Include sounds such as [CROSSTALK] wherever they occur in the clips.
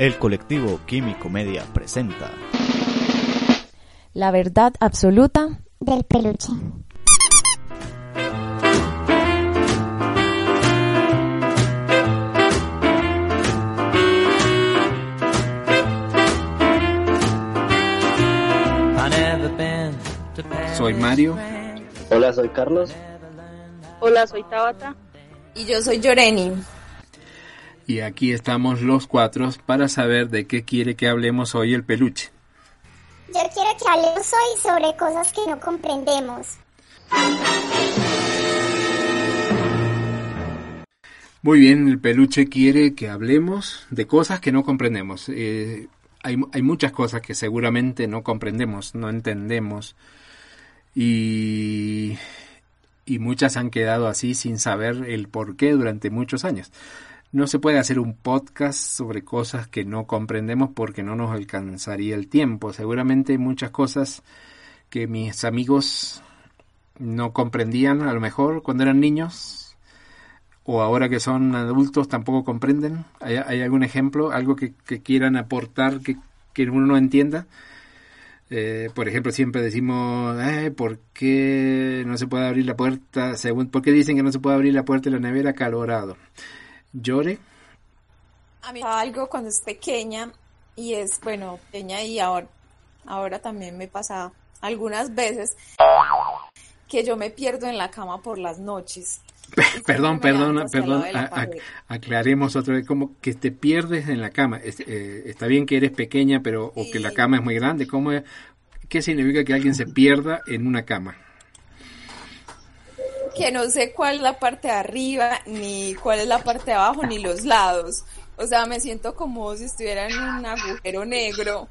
El colectivo Químico Media presenta La verdad absoluta del peluche. Soy Mario. Hola, soy Carlos. Hola, soy Tabata. Y yo soy Yoreni. Y aquí estamos los cuatro para saber de qué quiere que hablemos hoy el peluche. Yo quiero que hablemos hoy sobre cosas que no comprendemos. Muy bien, el peluche quiere que hablemos de cosas que no comprendemos. Eh, hay, hay muchas cosas que seguramente no comprendemos, no entendemos. Y, y muchas han quedado así sin saber el por qué durante muchos años. No se puede hacer un podcast sobre cosas que no comprendemos porque no nos alcanzaría el tiempo. Seguramente hay muchas cosas que mis amigos no comprendían a lo mejor cuando eran niños o ahora que son adultos tampoco comprenden. ¿Hay, hay algún ejemplo, algo que, quieran aportar que, que, uno no entienda? Eh, por ejemplo, siempre decimos, eh, ¿por qué no se puede abrir la puerta? ¿Por qué dicen que no se puede abrir la puerta de la nevera calorado? Llore? A mí algo cuando es pequeña y es, bueno, pequeña y ahora, ahora también me pasa algunas veces que yo me pierdo en la cama por las noches. [LAUGHS] Perdón, perdón, perdón, aclaremos otra vez, como que te pierdes en la cama. Eh, está bien que eres pequeña, pero o que la cama es muy grande. ¿Cómo ¿Qué significa que alguien se pierda en una cama? Que no sé cuál es la parte de arriba, ni cuál es la parte de abajo, ni los lados. O sea, me siento como si estuviera en un agujero negro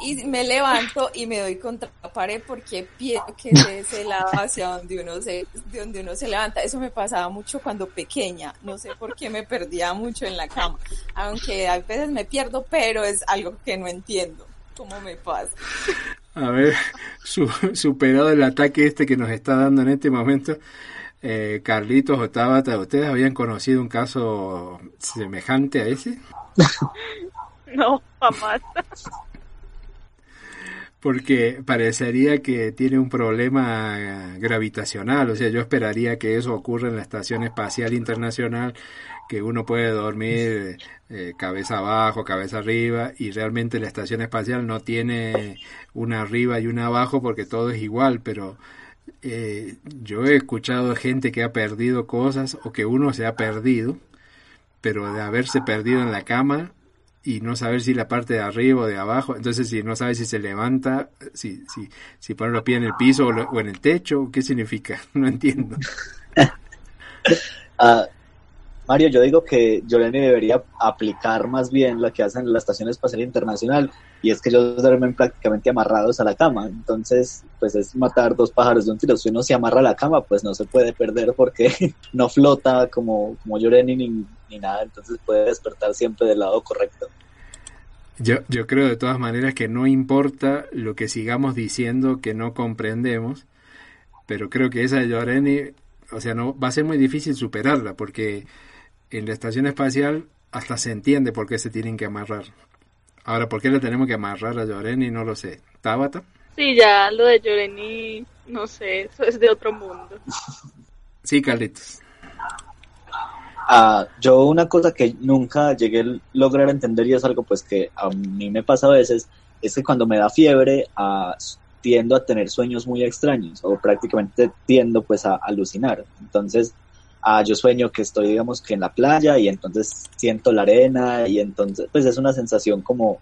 y me levanto y me doy contra la pared porque pienso que es ese lado hacia donde uno se, de donde uno se levanta. Eso me pasaba mucho cuando pequeña. No sé por qué me perdía mucho en la cama. Aunque a veces me pierdo, pero es algo que no entiendo. ¿Cómo me pasa? A ver, su, superado el ataque este que nos está dando en este momento, eh, Carlitos o Tabata, ¿ustedes habían conocido un caso semejante a ese? [LAUGHS] no, jamás. Porque parecería que tiene un problema gravitacional, o sea, yo esperaría que eso ocurra en la Estación Espacial Internacional, que uno puede dormir eh, cabeza abajo, cabeza arriba, y realmente la Estación Espacial no tiene una arriba y una abajo porque todo es igual, pero eh, yo he escuchado gente que ha perdido cosas o que uno se ha perdido, pero de haberse perdido en la cama y no saber si la parte de arriba o de abajo, entonces si no sabe si se levanta, si, si, si pone los pies en el piso o, en el techo, ¿qué significa? [LAUGHS] No entiendo. [LAUGHS] Ah, Mario, yo digo que Yolene debería aplicar más bien lo que hacen en la Estación Espacial Internacional, y es que ellos duermen prácticamente amarrados a la cama. Entonces, pues es matar dos pájaros de un tiro. Si uno se amarra a la cama, pues no se puede perder porque [LAUGHS] no flota como, como ni, nada, entonces puede despertar siempre del lado correcto. Yo, yo creo de todas maneras que no importa lo que sigamos diciendo que no comprendemos, pero creo que esa de Yoreni, o sea, no va a ser muy difícil superarla porque en la estación espacial hasta se entiende por qué se tienen que amarrar. Ahora, ¿por qué le tenemos que amarrar a Lloreni? No lo sé. ¿Tabata? Sí, ya lo de Lloreni, no sé, eso es de otro mundo. [LAUGHS] Sí, Carlitos. Ah, yo una cosa que nunca llegué a lograr entender y es algo pues que a mí me pasa a veces, es que cuando me da fiebre ah, tiendo a tener sueños muy extraños o prácticamente tiendo pues a alucinar. Entonces ah, yo sueño que estoy, digamos, que en la playa y entonces siento la arena y entonces, pues es una sensación como,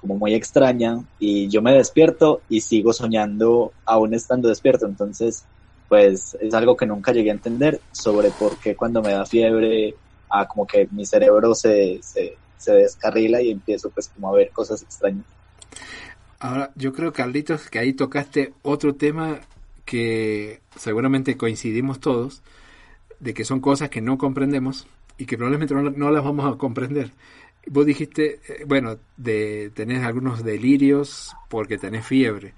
como muy extraña y yo me despierto y sigo soñando aún estando despierto. Entonces, pues es algo que nunca llegué a entender sobre por qué cuando me da fiebre, ah, como que mi cerebro se, se, se descarrila y empiezo pues como a ver cosas extrañas. Ahora, yo creo, Carlitos, que ahí tocaste otro tema que seguramente coincidimos todos, de que son cosas que no comprendemos y que probablemente no, las vamos a comprender. Vos dijiste, eh, bueno, de tenés algunos delirios porque tenés fiebre,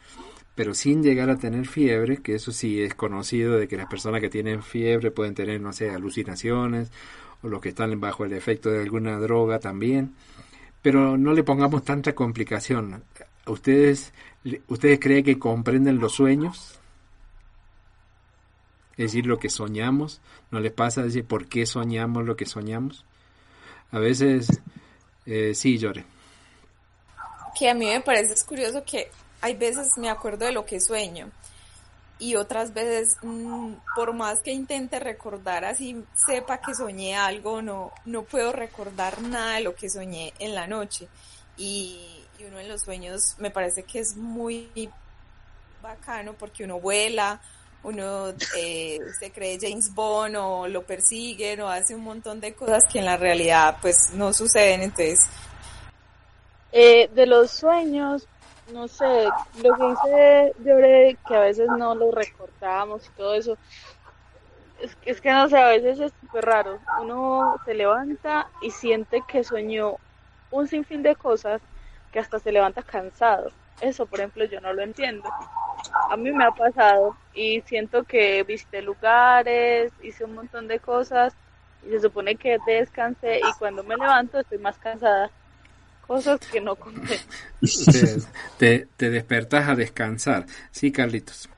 pero sin llegar a tener fiebre, que eso sí es conocido de que las personas que tienen fiebre pueden tener, no sé, alucinaciones o los que están bajo el efecto de alguna droga también, pero no le pongamos tanta complicación. ¿Ustedes, ustedes creen que comprenden los sueños? Decir, lo que soñamos. ¿No les pasa decir por qué soñamos lo que soñamos? A veces, eh, sí, llore. Que a mí me parece es curioso que hay veces me acuerdo de lo que sueño y otras veces, mm, por más que intente recordar así, sepa que soñé algo, no, no puedo recordar nada de lo que soñé en la noche. Y, y uno en los sueños me parece que es muy bacano porque uno vuela, uno eh, se cree James Bond o lo persiguen o hace un montón de cosas que en la realidad pues no suceden. Entonces, Eh, de los sueños, no sé, lo que dice Lloré, que a veces no lo recordamos y todo eso, es, que- es que no sé, a veces es súper raro. Uno se levanta y siente que soñó un sinfín de cosas que hasta se levanta cansado. Eso, por ejemplo, yo no lo entiendo. A mí me ha pasado y siento que visité lugares, hice un montón de cosas y se supone que descansé y cuando me levanto estoy más cansada. Cosas que no comprendo. Ustedes, te, te despertás a descansar. Sí, Carlitos.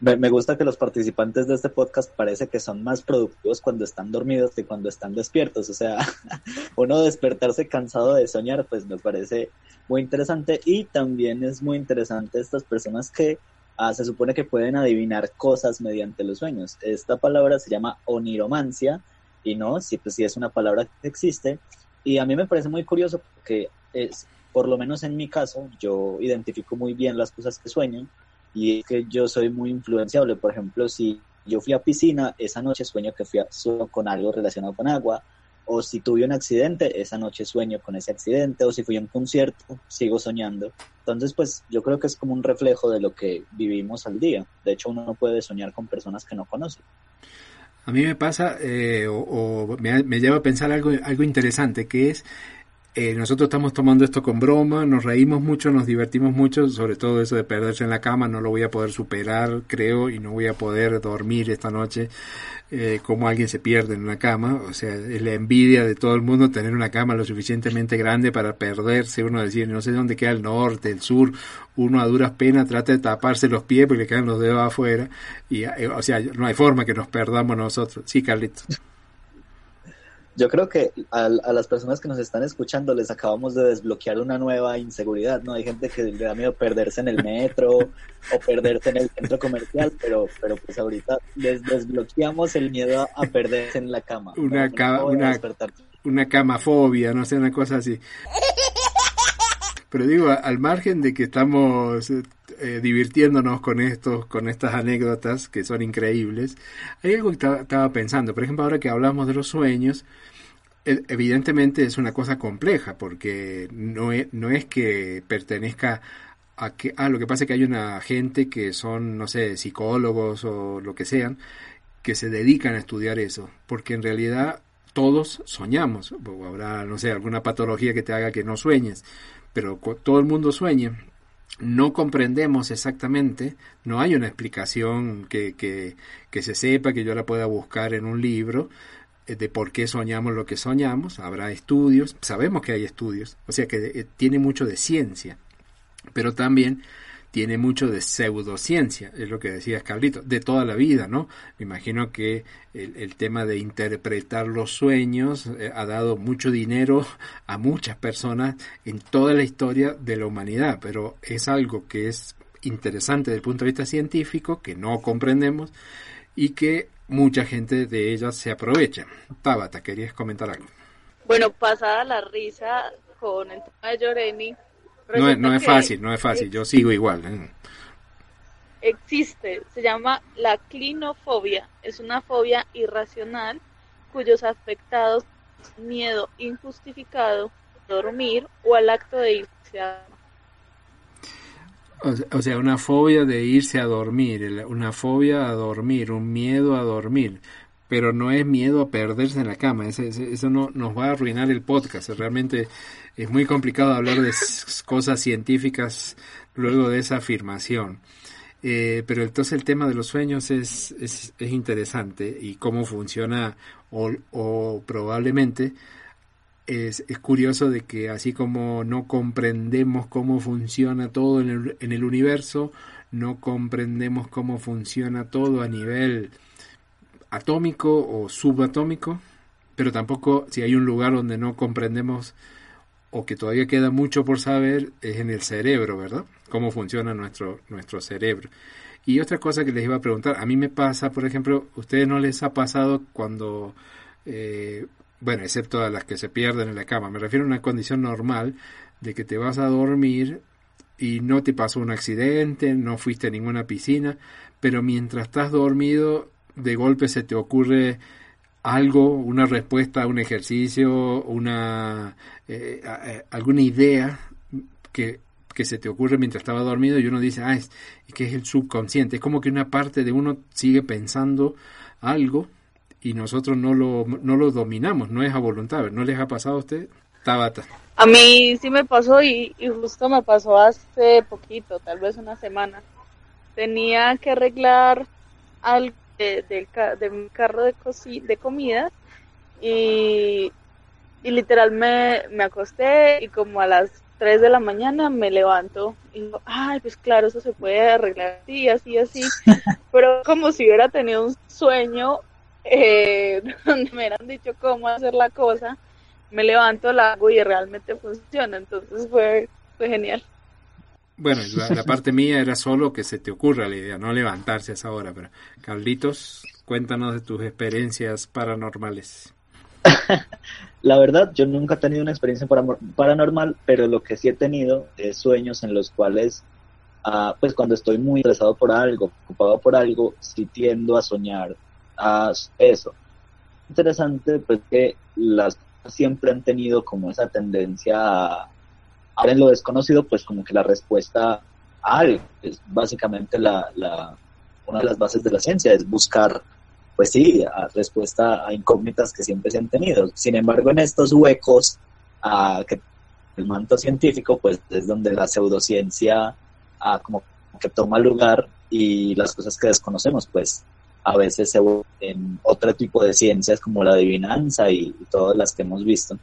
Me, me gusta que los participantes de este podcast parece que son más productivos cuando están dormidos que cuando están despiertos. O sea, [LAUGHS] uno despertarse cansado de soñar, pues me parece muy interesante. Y también es muy interesante estas personas que ah, se supone que pueden adivinar cosas mediante los sueños. Esta palabra se llama oniromancia y no, sí, pues sí es una palabra que existe. Y a mí me parece muy curioso porque es, por lo menos en mi caso, yo identifico muy bien las cosas que sueño y es que yo soy muy influenciable. Por ejemplo, si yo fui a piscina, esa noche sueño que fui a, con algo relacionado con agua, o si tuve un accidente, esa noche sueño con ese accidente, o si fui a un concierto, sigo soñando. Entonces, pues yo creo que es como un reflejo de lo que vivimos al día. De hecho, uno no puede soñar con personas que no conoce. A mí me pasa, eh, o, me, me, lleva a pensar algo, algo interesante, que es, eh, nosotros estamos tomando esto con broma, nos reímos mucho, nos divertimos mucho, sobre todo eso de perderse en la cama, no lo voy a poder superar, creo, y no voy a poder dormir esta noche eh, como alguien se pierde en una cama, o sea, es la envidia de todo el mundo tener una cama lo suficientemente grande para perderse, uno decir, no sé dónde queda el norte, el sur, uno a duras penas trata de taparse los pies porque le quedan los dedos afuera, y, eh, o sea, no hay forma que nos perdamos nosotros. Sí, Carlitos. Yo creo que a, a, las personas que nos están escuchando les acabamos de desbloquear una nueva inseguridad, ¿no? Hay gente que le da miedo perderse en el metro o perderse en el centro comercial, pero, pero pues ahorita les desbloqueamos el miedo a, perderse en la cama. Una, ca una, una camafobia, no sé, una cosa así. Pero digo, al margen de que estamos eh, divirtiéndonos con estos, con estas anécdotas que son increíbles, hay algo que estaba pensando. Por ejemplo, ahora que hablamos de los sueños, evidentemente es una cosa compleja porque no es, no es que pertenezca a que ah, lo que pasa es que hay una gente que son, no sé, psicólogos o lo que sean, que se dedican a estudiar eso, porque en realidad todos soñamos, o habrá, no sé, alguna patología que te haga que no sueñes, pero todo el mundo sueña. No comprendemos exactamente, no hay una explicación que, que, que se sepa, que yo la pueda buscar en un libro, de por qué soñamos lo que soñamos, habrá estudios, sabemos que hay estudios, o sea que eh, tiene mucho de ciencia, pero también tiene mucho de pseudociencia, es lo que decía Carlito, de toda la vida, ¿no? Me imagino que el, el tema de interpretar los sueños eh, ha dado mucho dinero a muchas personas en toda la historia de la humanidad, pero es algo que es interesante desde el punto de vista científico, que no comprendemos y que mucha gente de ellas se aprovecha. Tabata, ¿querías comentar algo? Bueno, pasada la risa con el tema de Lloreni, No, es- no es fácil, no es fácil. Yo sigo igual. ¿eh? existe, se llama la clinofobia. Es una fobia irracional cuyos afectados miedo injustificado dormir o al acto de irse a O sea- O sea, una fobia de irse a dormir, una fobia a dormir, un miedo a dormir, pero no es miedo a perderse en la cama, eso no nos va a arruinar el podcast, realmente es muy complicado hablar de cosas científicas luego de esa afirmación. Eh, pero entonces el tema de los sueños es, es, es interesante y cómo funciona o, o probablemente es, es curioso de que así como no comprendemos cómo funciona todo en el, en el universo, no comprendemos cómo funciona todo a nivel atómico o subatómico, pero tampoco si hay un lugar donde no comprendemos o que todavía queda mucho por saber es en el cerebro, ¿verdad? Cómo funciona nuestro, nuestro cerebro. Y otra cosa que les iba a preguntar, a mí me pasa, por ejemplo, ¿ustedes no les ha pasado cuando, eh, bueno, excepto a las que se pierden en la cama, me refiero a una condición normal de que te vas a dormir y no te pasó un accidente, no fuiste a ninguna piscina, pero mientras estás dormido, de golpe se te ocurre algo, una respuesta a un ejercicio, una eh, alguna idea que, que se te ocurre mientras estaba dormido y uno dice, ah, es que es el subconsciente. Es como que una parte de uno sigue pensando algo y nosotros no lo, no lo dominamos, no es a voluntad. ¿No les ha pasado a usted? Tabata. A mí sí me pasó y, y justo me pasó hace poquito, tal vez una semana. Tenía que arreglar algo de, del de mi carro de, de comida y, y literal me, me acosté y como a las 3 de la mañana me levanto y digo, ay, pues claro, eso se puede arreglar así, así, así. [LAUGHS] Pero como si hubiera tenido un sueño eh, [LAUGHS] donde me hubieran dicho cómo hacer la cosa me levanto, la hago y realmente funciona. Entonces fue, fue genial. Bueno, la, la [LAUGHS] parte mía era solo que se te ocurra la idea, no levantarse a esa hora. Pero, Carlitos, cuéntanos de tus experiencias paranormales. [LAUGHS] La verdad, yo nunca he tenido una experiencia paranormal, pero lo que sí he tenido es sueños en los cuales, ah, pues cuando estoy muy estresado por algo, ocupado por algo, sí tiendo a soñar a eso. Interesante, pues que las siempre han tenido como esa tendencia a, a ver en lo desconocido, pues como que la respuesta a algo. Es básicamente la, la, una de las bases de la ciencia, es buscar pues sí, a respuesta a incógnitas que siempre se han tenido. Sin embargo, en estos huecos a que el manto científico, pues es donde la pseudociencia ah, como que toma lugar y las cosas que desconocemos, pues a veces se en otro tipo de ciencias como la adivinanza y, y todas las que hemos visto.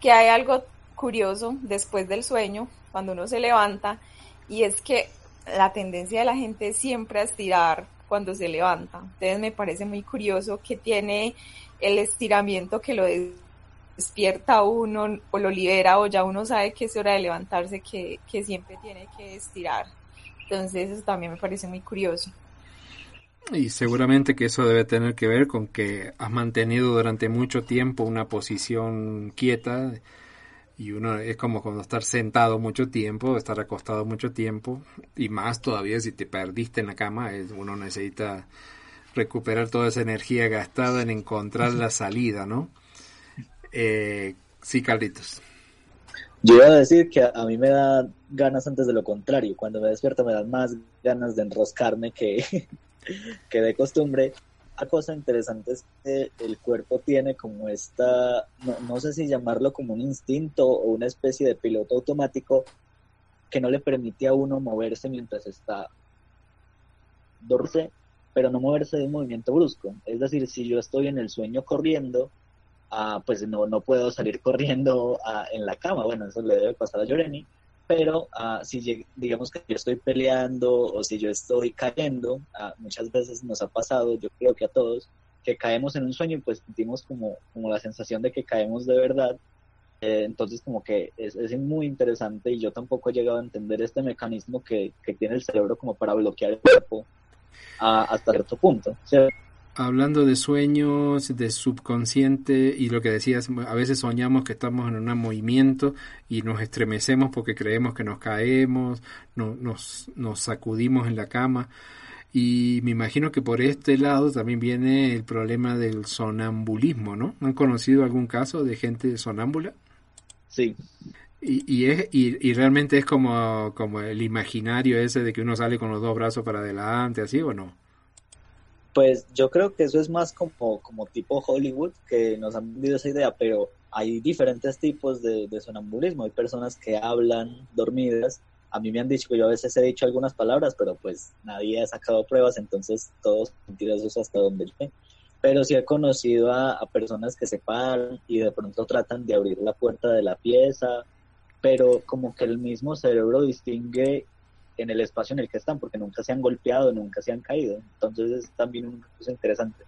que hay algo curioso después del sueño, cuando uno se levanta, y es que la tendencia de la gente siempre a estirar cuando se levanta. Entonces me parece muy curioso que tiene el estiramiento que lo des- despierta uno o lo libera o ya uno sabe que es hora de levantarse, que, que siempre tiene que estirar. Entonces eso también me parece muy curioso. Y seguramente que eso debe tener que ver con que has mantenido durante mucho tiempo una posición quieta y uno es como cuando estar sentado mucho tiempo, estar acostado mucho tiempo y más todavía si te perdiste en la cama, uno necesita recuperar toda esa energía gastada en encontrar la salida, ¿no? Eh, sí, Carlitos. Yo iba a decir que a mí me da ganas antes de lo contrario. Cuando me despierto me dan más ganas de enroscarme que, [LAUGHS] que de costumbre. Una cosa interesante es que el cuerpo tiene como esta, no, sé si llamarlo como un instinto o una especie de piloto automático que no le permite a uno moverse mientras está dorse, pero no moverse de un movimiento brusco. Es decir, si yo estoy en el sueño corriendo, ah, pues no, no puedo salir [LAUGHS] corriendo ah, en la cama. Bueno, eso le debe pasar a Yoreni. Pero ah, si digamos que yo estoy peleando o si yo estoy cayendo, ah, muchas veces nos ha pasado, yo creo que a todos, que caemos en un sueño y pues sentimos como, como la sensación de que caemos de verdad. Eh, entonces como que es, es muy interesante y yo tampoco he llegado a entender este mecanismo que, que tiene el cerebro como para bloquear el cuerpo ah, hasta cierto punto. ¿cierto? Hablando de sueños, de subconsciente y lo que decías, a veces soñamos que estamos en un movimiento y nos estremecemos porque creemos que nos caemos, no, nos, nos sacudimos en la cama. Y me imagino que por este lado también viene el problema del sonambulismo, ¿no? ¿Han conocido algún caso de gente sonámbula? Sí. Y, y, es, y, y, realmente es como, como el imaginario ese de que uno sale con los dos brazos para adelante, así o no? Pues yo creo que eso es más como, tipo Hollywood, que nos han vendido esa idea, pero hay diferentes tipos de, sonambulismo. Hay personas que hablan dormidas. A mí me han dicho que yo a veces he dicho algunas palabras, pero pues nadie ha sacado pruebas, entonces todos mentirosos hasta donde yo. Pero sí he conocido a personas que se paran y de pronto tratan de abrir la puerta de la pieza, pero como que el mismo cerebro distingue en el espacio en el que están, porque nunca se han golpeado, nunca se han caído. Entonces es también una cosa interesante.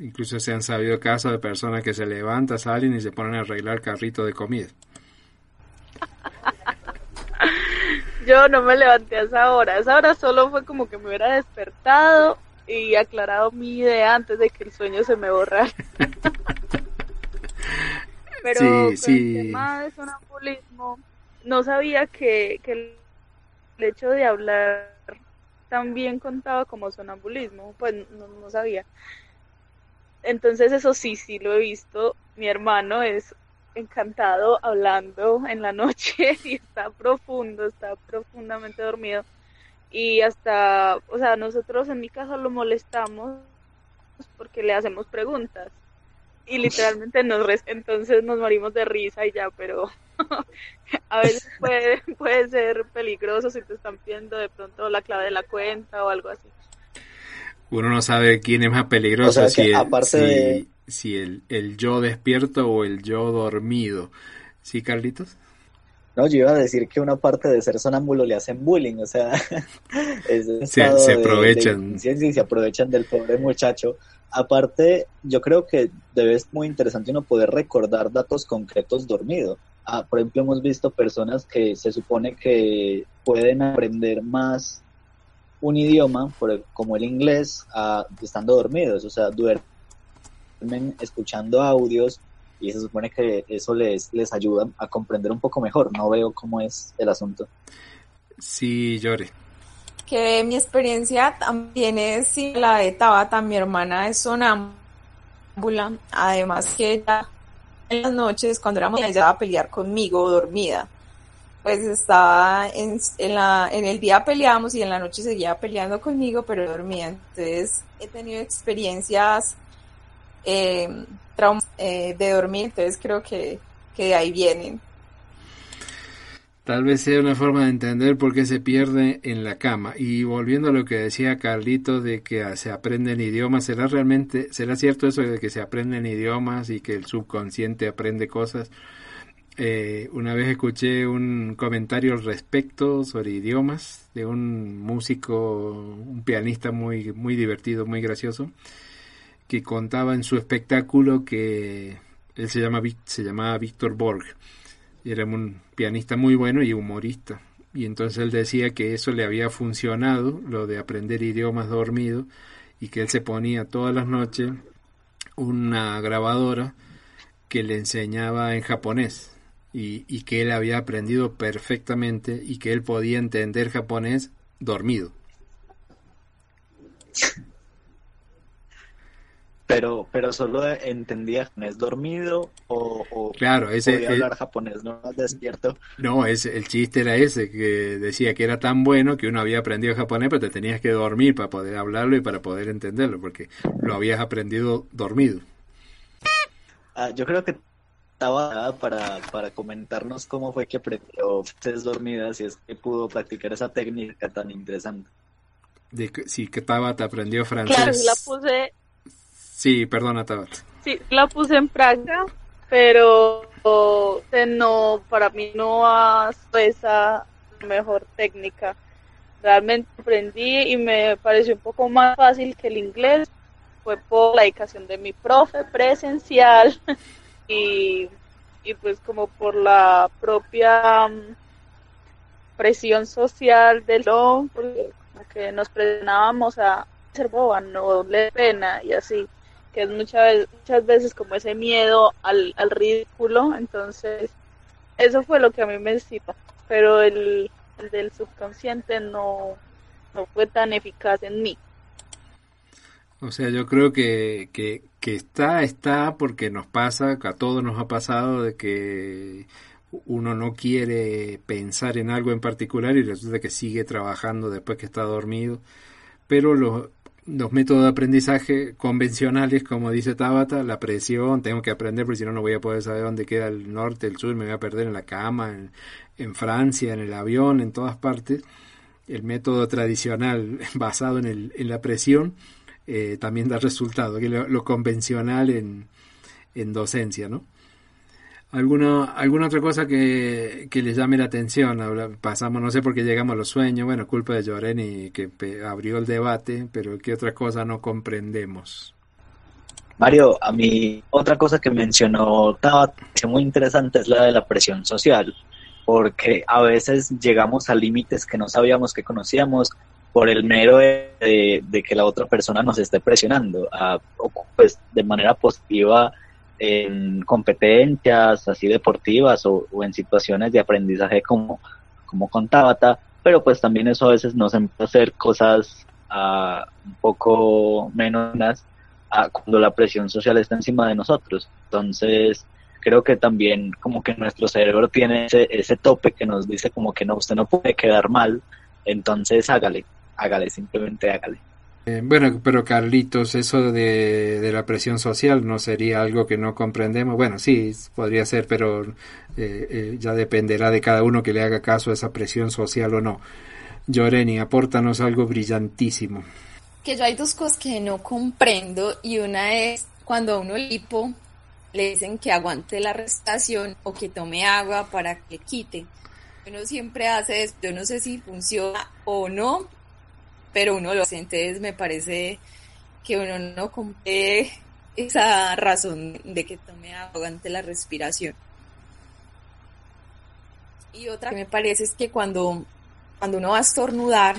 Incluso se han sabido casos de personas que se levantan, salen y se ponen a arreglar carrito de comida. Yo no me levanté a esa hora. A esa hora solo fue como que me hubiera despertado y aclarado mi idea antes de que el sueño se me borrara. [LAUGHS] Pero Sí, con sí. el tema de sonambulismo, no sabía que, que el hecho de hablar también contaba como sonambulismo, pues no, no sabía. Entonces eso sí, sí lo he visto. Mi hermano es encantado hablando en la noche [LAUGHS] y está profundo, está profundamente dormido. Y hasta, o sea, nosotros en mi casa lo molestamos porque le hacemos preguntas y literalmente nos res- entonces nos morimos de risa y ya, pero [LAUGHS] a veces puede, puede ser peligroso si te están pidiendo de pronto la clave de la cuenta o algo así. Uno no sabe quién es más peligroso, O sea, si, el, aparte si, de- si el, el yo despierto o el yo dormido. ¿Sí, Carlitos? No, yo iba a decir que una parte de ser sonámbulo le hacen bullying, o sea, [LAUGHS] es Se- se de- de aprovechan. y se aprovechan del pobre muchacho. Aparte, yo creo que debe ser muy interesante uno poder recordar datos concretos dormido. Ah, por ejemplo, hemos visto personas que se supone que pueden aprender más un idioma, por- como el inglés, ah, estando dormidos, o sea, duermen escuchando audios y se supone que eso les, les ayuda a comprender un poco mejor. No veo cómo es el asunto. Sí, llore. Que mi experiencia también es la de Tabata, mi hermana es sonámbula, además que ella en las noches cuando éramos ella a pelear conmigo dormida, pues estaba en, en, la, en el día peleábamos y en la noche seguía peleando conmigo pero dormía, entonces he tenido experiencias eh, eh, de dormir, entonces creo que, que de ahí vienen. Tal vez sea una forma de entender por qué se pierde en la cama. Y volviendo a lo que decía Carlito de que se aprenden idiomas, ¿será realmente, será cierto eso de que se aprenden idiomas y que el subconsciente aprende cosas? Eh, una vez escuché un comentario al respecto sobre idiomas de un músico, un pianista muy, muy divertido, muy gracioso, que contaba en su espectáculo que él se, llama, se llamaba Víctor Borg era un pianista muy bueno y humorista. Y entonces él decía que eso le había funcionado, lo de aprender idiomas dormido, y que él se ponía todas las noches una grabadora que le enseñaba en japonés y, y que él había aprendido perfectamente y que él podía entender japonés dormido. [LAUGHS] Pero, pero solo entendía japonés dormido o, o Claro, ese podía hablar japonés no despierto. no, ese, el chiste era ese, que decía que era tan bueno que uno había aprendido japonés, pero te tenías que dormir para poder hablarlo y para poder entenderlo, porque lo habías aprendido dormido. Ah, yo creo que estaba para, para comentarnos cómo fue que aprendió frases dormidas y es que pudo practicar esa técnica tan interesante. De que, si que Tabata aprendió Claro, francés. sí la puse, Sí, perdona Tabata. sí, la puse en práctica, pero no, para mí no ha sido esa mejor técnica. Realmente aprendí y me pareció un poco más fácil que el inglés. Fue por la dedicación de mi profe presencial [LAUGHS] y, y pues como por la propia mm, presión social del don, porque que nos presionábamos a ser boba, no le pena y así. Muchas, veces como ese miedo al, ridículo, entonces eso fue lo que a mí me excita, pero el, el del subconsciente no, no fue tan eficaz en mí. O sea, yo creo que, que, está, está porque nos pasa, a todos nos ha pasado de que uno no quiere pensar en algo en particular y resulta que sigue trabajando después que está dormido. Pero los, los métodos de aprendizaje convencionales, como dice Tabata, la presión, tengo que aprender porque si no no voy a poder saber dónde queda el norte, el sur, me voy a perder en la cama, en, Francia, en el avión, en todas partes. El método tradicional [LAUGHS] basado en, el, en la presión eh, también da resultado, que lo, lo convencional en, en, docencia, ¿no? ¿Alguna, ¿Alguna otra cosa que, que les llame la atención? Pasamos, no sé por qué llegamos a los sueños, bueno, culpa de Lloreni que abrió el debate, pero ¿qué otra cosa no comprendemos? Mario, a mí otra cosa que mencionó Tabat, muy interesante, es la de la presión social, porque a veces llegamos a límites que no sabíamos que conocíamos por el mero de, de, que la otra persona nos esté presionando, a, pues de manera positiva en competencias así deportivas o, en situaciones de aprendizaje como, como con Tabata, pero pues también eso a veces nos empieza a hacer cosas uh, un poco menos uh, cuando la presión social está encima de nosotros. Entonces, creo que también como que nuestro cerebro tiene ese, ese tope que nos dice como que no, usted no puede quedar mal, entonces hágale, hágale, simplemente hágale. Eh, bueno, pero Carlitos, eso de, de, la presión social no sería algo que no comprendemos. Bueno, sí, podría ser, pero eh, eh, ya dependerá de cada uno que le haga caso a esa presión social o no. Lloreni, apórtanos algo brillantísimo. Que yo hay dos cosas que no comprendo y una es cuando a uno lipo le dicen que aguante la respiración o que tome agua para que quite. Uno siempre hace esto, yo no sé si funciona o no, pero uno lo hace, entonces me parece que uno no cumple esa razón de que tome agua ante la respiración. Y otra que me parece es que cuando, cuando uno va a estornudar,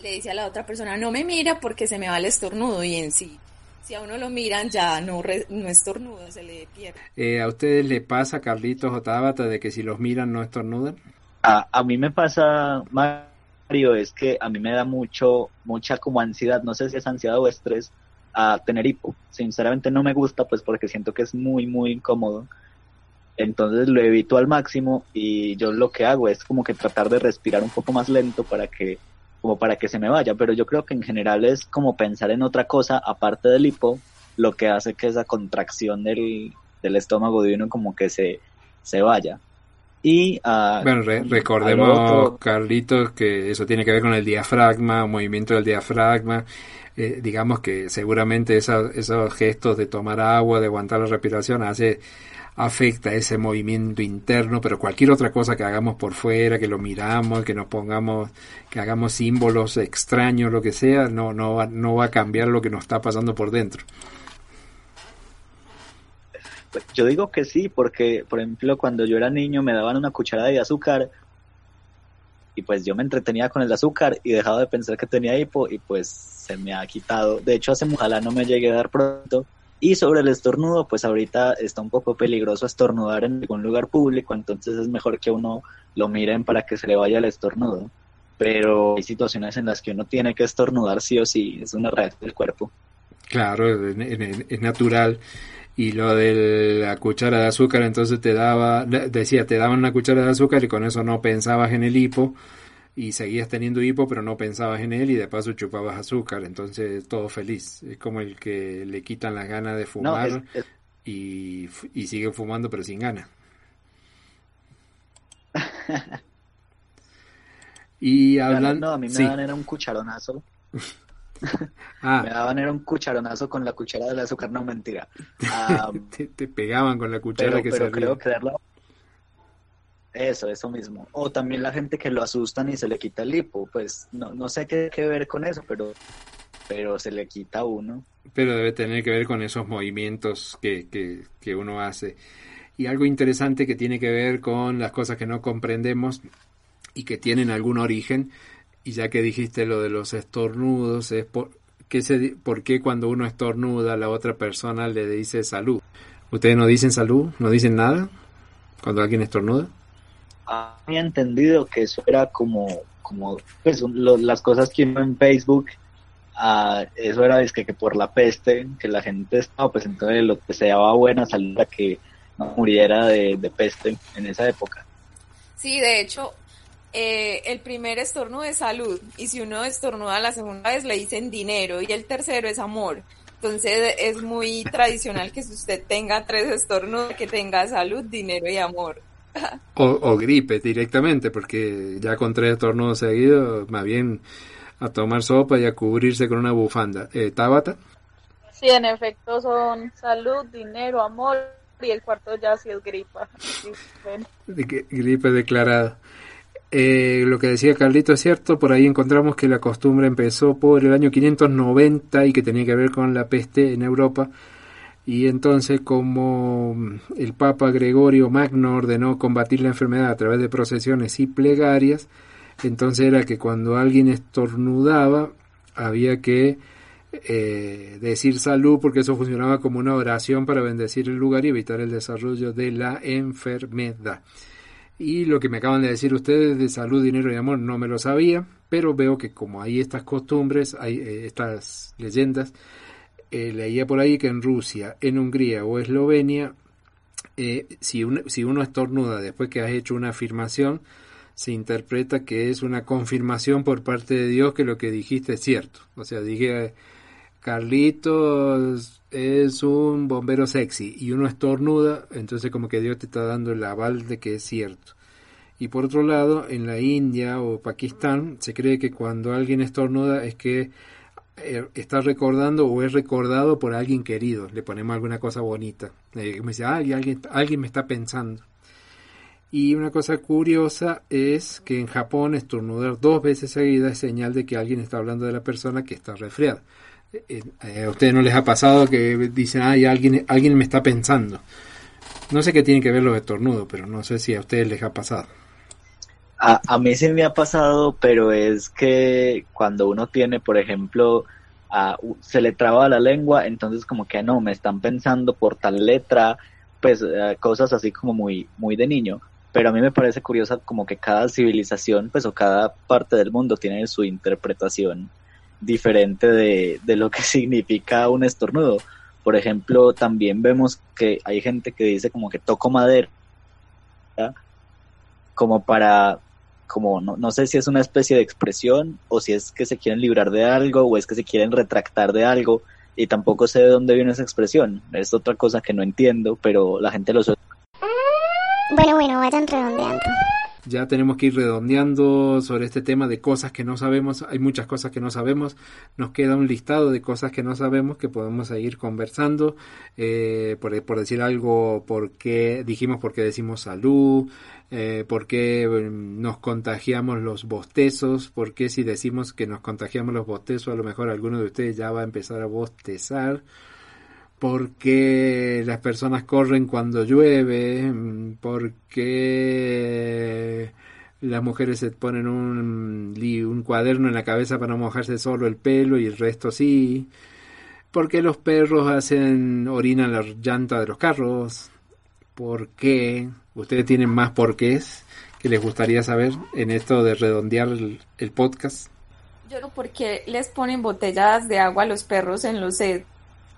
le dice a la otra persona, no me mira porque se me va el estornudo y en sí si a uno lo miran ya no, re, no estornuda, se le pierde. Eh, ¿A ustedes le pasa, Carlitos o Tabata, de que si los miran no estornudan? A, a mí me pasa, es que a mí me da mucho, mucha como ansiedad, no sé si es ansiedad o estrés, a tener hipo. Sinceramente no me gusta, pues porque siento que es muy, muy incómodo. Entonces lo evito al máximo y yo lo que hago es como que tratar de respirar un poco más lento para que como para que se me vaya, pero yo creo que en general es como pensar en otra cosa aparte del hipo, lo que hace que esa contracción del, del estómago de uno como que se, se vaya. Y, uh, bueno, re recordemos, Carlitos, que eso tiene que ver con el diafragma, movimiento del diafragma. Eh, digamos que seguramente esa, esos gestos de tomar agua, de aguantar la respiración, hace afecta ese movimiento interno, pero cualquier otra cosa que hagamos por fuera, que lo miramos, que nos pongamos, que hagamos símbolos extraños, lo que sea, no, no, va, no va a cambiar lo que nos está pasando por dentro. Yo digo que sí, porque, por ejemplo, cuando yo era niño me daban una cucharada de azúcar y pues yo me entretenía con el azúcar y dejaba de pensar que tenía hipo y pues se me ha quitado. De hecho, hace ojalá no me llegue a dar pronto, y sobre el estornudo, pues ahorita está un poco peligroso estornudar en algún lugar público, entonces es mejor que uno lo miren para que se le vaya el estornudo. Pero hay situaciones en las que uno tiene que estornudar sí o sí, es una reacción del cuerpo. Claro, es natural. Y lo de la cuchara de azúcar, entonces te daba, decía, te daban una cuchara de azúcar y con eso no pensabas en el hipo y seguías teniendo hipo, pero no pensabas en él y de paso chupabas azúcar, entonces todo feliz. Es como el que le quitan las ganas de fumar no, es, es... Y, y sigue fumando pero sin ganas. [LAUGHS] y hablando... No, a mí me sí. daban era un cucharonazo. [LAUGHS] [LAUGHS] ah. Me daban era un cucharonazo con la cuchara del azúcar, no mentira. [LAUGHS] Um, te, te, pegaban con la cuchara pero, que pero salía. creo que darla eso, eso mismo. O también la gente que lo asustan y se le quita el hipo, pues no, no sé qué, qué ver con eso, pero, pero se le quita a uno. Pero debe tener que ver con esos movimientos que, que, que uno hace. Y algo interesante que tiene que ver con las cosas que no comprendemos y que tienen algún origen, y ya que dijiste lo de los estornudos, es por, ¿qué se, ¿por qué cuando uno estornuda la otra persona le dice salud? ¿Ustedes no dicen salud? ¿No dicen nada cuando alguien estornuda? Había entendido que eso era como, como pues, lo- las cosas que uno en Facebook, ah, eso era es que, que por la peste, que la gente estaba, pues entonces lo que se daba buena salud a que no muriera de, de peste en esa época. Sí, de hecho, eh, el primer estornudo es salud y si uno estornuda la segunda vez le dicen dinero y el tercero es amor. Entonces es muy tradicional que si usted tenga tres estornudos, que tenga salud, dinero y amor. [LAUGHS] O, o gripe directamente, porque ya con tres estornudos seguidos, más bien a tomar sopa y a cubrirse con una bufanda. Eh, ¿Tabata? Sí, en efecto son salud, dinero, amor y el cuarto ya sí es gripa. [LAUGHS] Gripe declarada. Eh, lo que decía Carlito es cierto, por ahí encontramos que la costumbre empezó por el año 590 y que tenía que ver con la peste en Europa. Y entonces como el Papa Gregorio Magno ordenó combatir la enfermedad a través de procesiones y plegarias, entonces era que cuando alguien estornudaba había que eh, decir salud porque eso funcionaba como una oración para bendecir el lugar y evitar el desarrollo de la enfermedad. Y lo que me acaban de decir ustedes de salud, dinero y amor no me lo sabía, pero veo que como hay estas costumbres, hay eh, estas leyendas, eh, leía por ahí que en Rusia, en Hungría o Eslovenia, eh, si, un- si uno estornuda después que has hecho una afirmación, se interpreta que es una confirmación por parte de Dios que lo que dijiste es cierto. O sea, dije, Carlitos es un bombero sexy y uno estornuda, entonces como que Dios te está dando el aval de que es cierto. Y por otro lado, en la India o Pakistán se cree que cuando alguien estornuda es que eh, está recordando o es recordado por alguien querido. Le ponemos alguna cosa bonita. Eh, me dice, "Ay, alguien, alguien me está pensando. Y una cosa curiosa es que en Japón estornudar dos veces seguidas es señal de que alguien está hablando de la persona que está resfriada. Eh, eh, ¿A ustedes no les ha pasado que dicen, ay, alguien, alguien me está pensando? No sé qué tienen que ver los estornudos, pero no sé si a ustedes les ha pasado. A, a mí sí me ha pasado, pero es que cuando uno tiene, por ejemplo, se le traba la lengua, entonces como que no, me están pensando por tal letra, pues eh, cosas así como muy, muy de niño. Pero a mí me parece curiosa como que cada civilización, pues o cada parte del mundo tiene su interpretación diferente de, de lo que [LAUGHS] significa un estornudo. Por ejemplo, también vemos que hay gente que dice como que toco madera, como para, como no, no sé si es una especie de expresión o si es que se quieren librar de algo o es que se quieren retractar de algo y tampoco sé de dónde viene esa expresión. Es otra cosa que no entiendo, pero la gente lo suele Bueno, bueno, vayan redondeando. Ya tenemos que ir redondeando sobre este tema de cosas que no sabemos. Hay muchas cosas que no sabemos. Nos queda un listado de cosas que no sabemos que podemos seguir conversando. Eh, por, por decir algo, por qué dijimos por qué decimos salud, eh, por qué eh, nos contagiamos los bostezos, por qué si decimos que nos contagiamos los bostezos, a lo mejor alguno de ustedes ya va a empezar a bostezar por qué las personas corren cuando llueve, por qué las mujeres se ponen un, cuaderno en la cabeza para mojarse solo el pelo y el resto sí, por qué los perros hacen orina en la llanta de los carros, por qué, ustedes tienen más porqués que les gustaría saber en esto de redondear el, podcast. Yo no por qué les ponen botellas de agua a los perros en los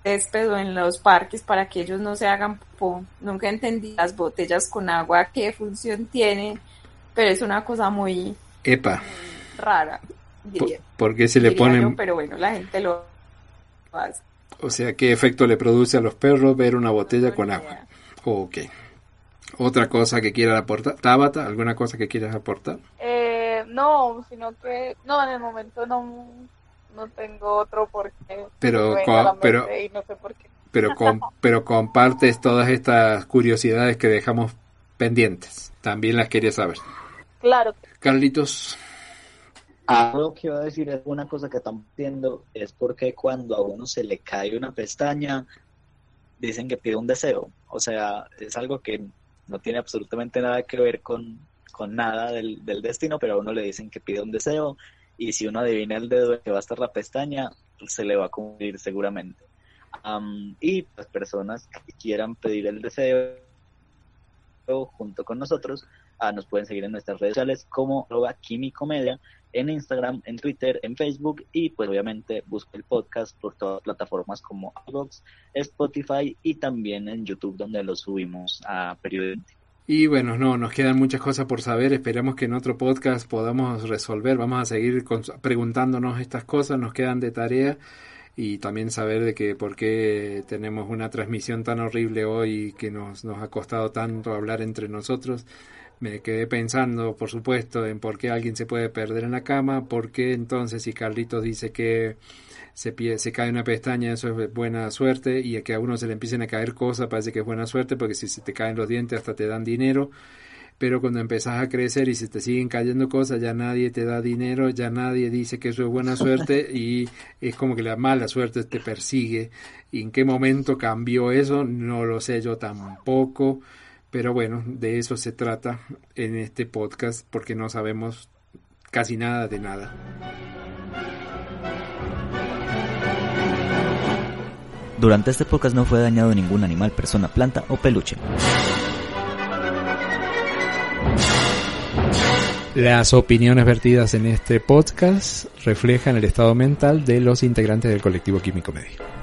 césped o en los parques para que ellos no se hagan popó. Nunca entendí las botellas con agua qué función tienen, pero es una cosa muy Epa, rara. ¿por, diría- por qué se le ponen yo, pero bueno, la gente lo hace. O sea, ¿qué efecto le produce a los perros ver una botella No con agua? Ok. ¿Otra cosa que quieras aportar? Tabata, ¿alguna cosa que quieras aportar? Eh, no, sino que no, en el momento no, no tengo otro porqué. Pero pero- y no sé por qué. Pero, com- [LAUGHS] pero compartes todas estas curiosidades que dejamos pendientes. También las quería saber. Claro, Carlitos, Algo que iba a decir es una cosa que estamos viendo es porque cuando a uno se le cae una pestaña, dicen que pide un deseo. O sea, es algo que no tiene absolutamente nada que ver con, con nada del, del destino, pero a uno le dicen que pide un deseo. Y si uno adivina el dedo de que va a estar la pestaña, se le va a cumplir seguramente. y las personas que quieran pedir el deseo junto con nosotros, ah, nos pueden seguir en nuestras redes sociales como Quimicomedia, en Instagram, en Twitter, en Facebook y pues obviamente busca el podcast por todas las plataformas como iVoox, Spotify y también en YouTube donde lo subimos a periódicamente. Y bueno, no, nos quedan muchas cosas por saber. Esperamos que en otro podcast podamos resolver. Vamos a seguir preguntándonos estas cosas. Nos quedan de tarea y también saber de que por qué tenemos una transmisión tan horrible hoy que nos, nos ha costado tanto hablar entre nosotros. Me quedé pensando, por supuesto, en por qué alguien se puede perder en la cama, por qué entonces si Carlitos dice que se, se cae una pestaña, eso es buena suerte, y a que a uno se le empiecen a caer cosas, parece que es buena suerte, porque si se te caen los dientes hasta te dan dinero, pero cuando empezás a crecer y se te siguen cayendo cosas, ya nadie te da dinero, ya nadie dice que eso es buena [LAUGHS] suerte, y es como que la mala suerte te persigue. ¿Y en qué momento cambió eso? No lo sé yo tampoco, pero bueno, de eso se trata en este podcast, porque no sabemos casi nada de nada. Durante este podcast no fue dañado ningún animal, persona, planta o peluche. Las opiniones vertidas en este podcast reflejan el estado mental de los integrantes del colectivo Químico Medio.